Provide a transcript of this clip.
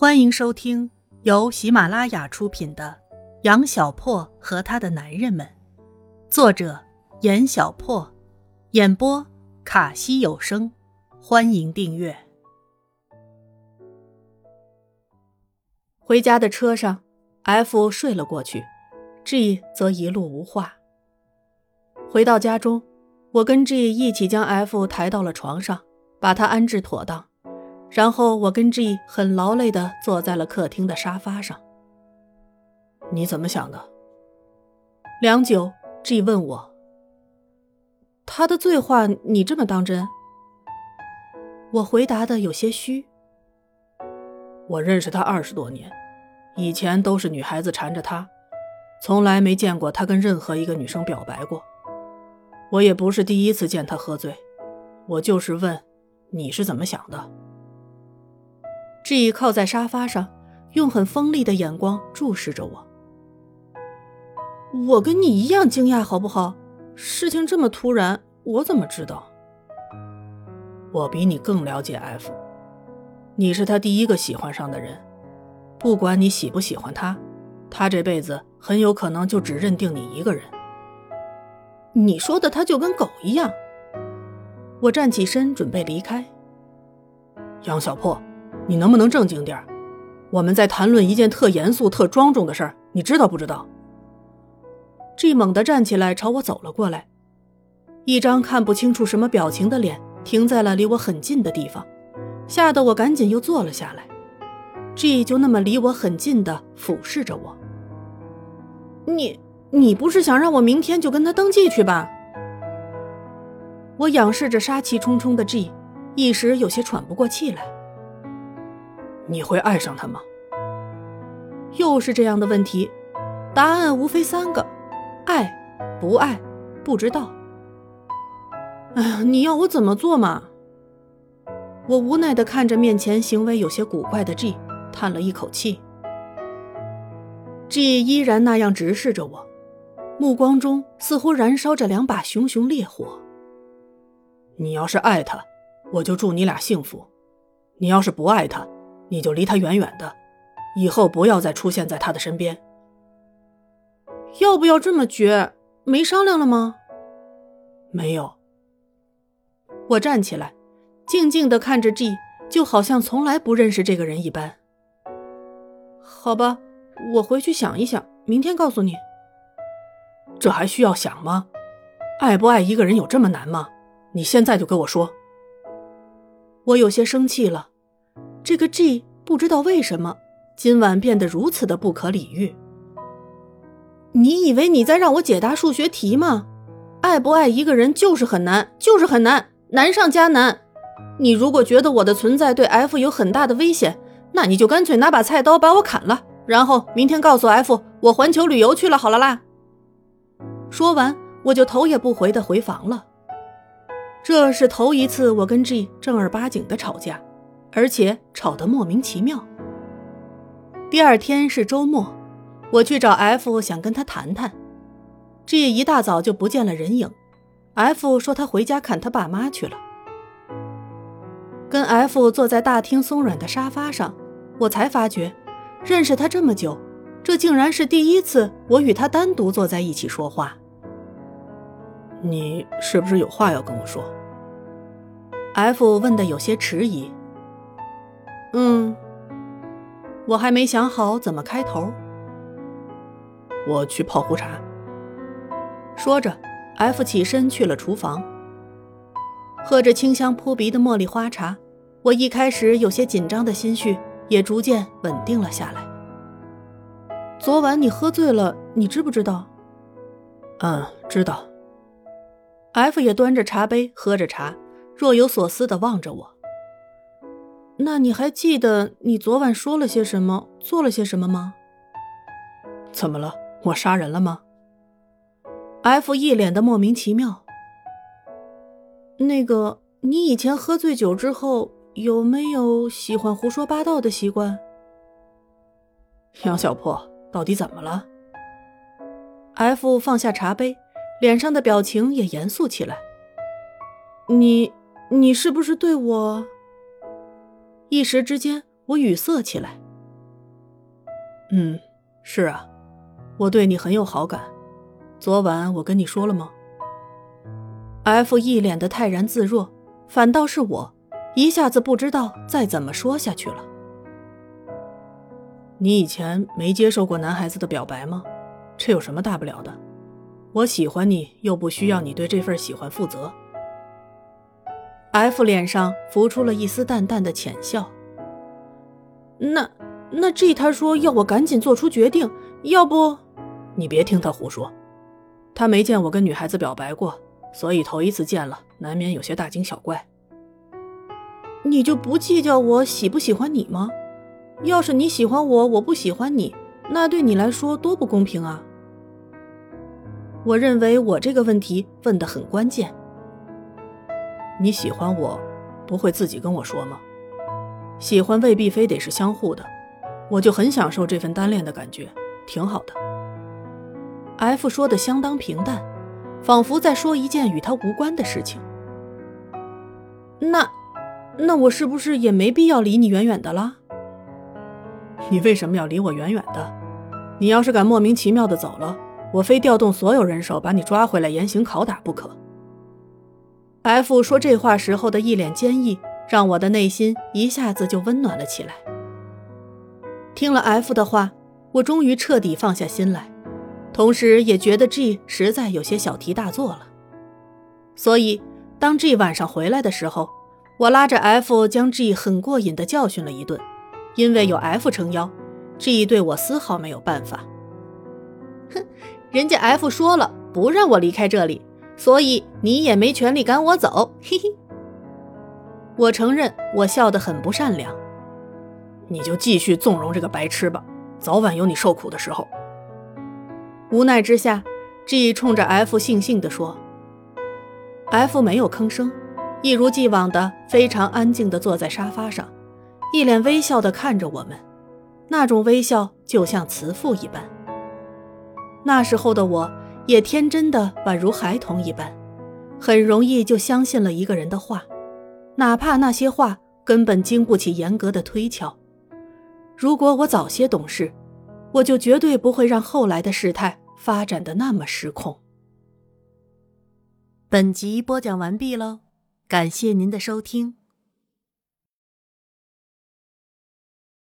欢迎收听由喜马拉雅出品的《杨小破和他的男人们》，作者严小破，演播卡西有声。欢迎订阅。回家的车上，F 睡了过去，G 则一路无话。回到家中，我跟 G 一起将 F 抬到了床上，把他安置妥当。然后我跟 G 很劳累的坐在了客厅的沙发上。你怎么想的？良久，G 问我：“他的醉话你这么当真？”我回答的有些虚。我认识他二十多年，以前都是女孩子缠着他，从来没见过他跟任何一个女生表白过。我也不是第一次见他喝醉，我就是问，你是怎么想的？G 靠在沙发上，用很锋利的眼光注视着我。我跟你一样惊讶，好不好？事情这么突然，我怎么知道？我比你更了解 F，你是他第一个喜欢上的人。不管你喜不喜欢他，他这辈子很有可能就只认定你一个人。你说的他就跟狗一样。我站起身准备离开。杨小破。你能不能正经点儿我们在谈论一件特严肃、特庄重的事儿，你知道不知道？G 猛地站起来，朝我走了过来，一张看不清楚什么表情的脸停在了离我很近的地方，吓得我赶紧又坐了下来。G 就那么离我很近的俯视着我。你，你不是想让我明天就跟他登记去吧？我仰视着杀气冲冲的 G，一时有些喘不过气来。你会爱上他吗？又是这样的问题，答案无非三个：爱、不爱、不知道。哎呀，你要我怎么做嘛？我无奈的看着面前行为有些古怪的 G，叹了一口气。G 依然那样直视着我，目光中似乎燃烧着两把熊熊烈火。你要是爱他，我就祝你俩幸福；你要是不爱他，你就离他远远的，以后不要再出现在他的身边。要不要这么绝？没商量了吗？没有。我站起来，静静的看着 G，就好像从来不认识这个人一般。好吧，我回去想一想，明天告诉你。这还需要想吗？爱不爱一个人有这么难吗？你现在就跟我说。我有些生气了。这个 G 不知道为什么今晚变得如此的不可理喻。你以为你在让我解答数学题吗？爱不爱一个人就是很难，就是很难，难上加难。你如果觉得我的存在对 F 有很大的危险，那你就干脆拿把菜刀把我砍了，然后明天告诉 F 我环球旅游去了，好了啦。说完，我就头也不回的回房了。这是头一次我跟 G 正儿八经的吵架。而且吵得莫名其妙。第二天是周末，我去找 F，想跟他谈谈。G 一大早就不见了人影，F 说他回家看他爸妈去了。跟 F 坐在大厅松软的沙发上，我才发觉，认识他这么久，这竟然是第一次我与他单独坐在一起说话。你是不是有话要跟我说？F 问的有些迟疑。嗯，我还没想好怎么开头。我去泡壶茶。说着，F 起身去了厨房。喝着清香扑鼻的茉莉花茶，我一开始有些紧张的心绪也逐渐稳定了下来。昨晚你喝醉了，你知不知道？嗯，知道。F 也端着茶杯喝着茶，若有所思的望着我。那你还记得你昨晚说了些什么，做了些什么吗？怎么了？我杀人了吗？F 一脸的莫名其妙。那个，你以前喝醉酒之后有没有喜欢胡说八道的习惯？杨小破，到底怎么了？F 放下茶杯，脸上的表情也严肃起来。你，你是不是对我？一时之间，我语塞起来。嗯，是啊，我对你很有好感。昨晚我跟你说了吗？F 一脸的泰然自若，反倒是我，一下子不知道再怎么说下去了。你以前没接受过男孩子的表白吗？这有什么大不了的？我喜欢你，又不需要你对这份喜欢负责。F 脸上浮出了一丝淡淡的浅笑。那那 G 他说要我赶紧做出决定，要不你别听他胡说。他没见我跟女孩子表白过，所以头一次见了，难免有些大惊小怪。你就不计较我喜不喜欢你吗？要是你喜欢我，我不喜欢你，那对你来说多不公平啊！我认为我这个问题问得很关键。你喜欢我，不会自己跟我说吗？喜欢未必非得是相互的，我就很享受这份单恋的感觉，挺好的。F 说的相当平淡，仿佛在说一件与他无关的事情。那，那我是不是也没必要离你远远的了？你为什么要离我远远的？你要是敢莫名其妙的走了，我非调动所有人手把你抓回来严刑拷打不可。F 说这话时候的一脸坚毅，让我的内心一下子就温暖了起来。听了 F 的话，我终于彻底放下心来。同时也觉得 G 实在有些小题大做了，所以当 G 晚上回来的时候，我拉着 F 将 G 很过瘾的教训了一顿。因为有 F 撑腰，G 对我丝毫没有办法。哼，人家 F 说了不让我离开这里，所以你也没权利赶我走。嘿嘿，我承认我笑得很不善良。你就继续纵容这个白痴吧，早晚有你受苦的时候。无奈之下，G 冲着 F 悻悻地说：“F 没有吭声，一如既往的非常安静地坐在沙发上，一脸微笑地看着我们，那种微笑就像慈父一般。那时候的我也天真的宛如孩童一般，很容易就相信了一个人的话，哪怕那些话根本经不起严格的推敲。如果我早些懂事。”我就绝对不会让后来的事态发展的那么失控。本集播讲完毕喽，感谢您的收听。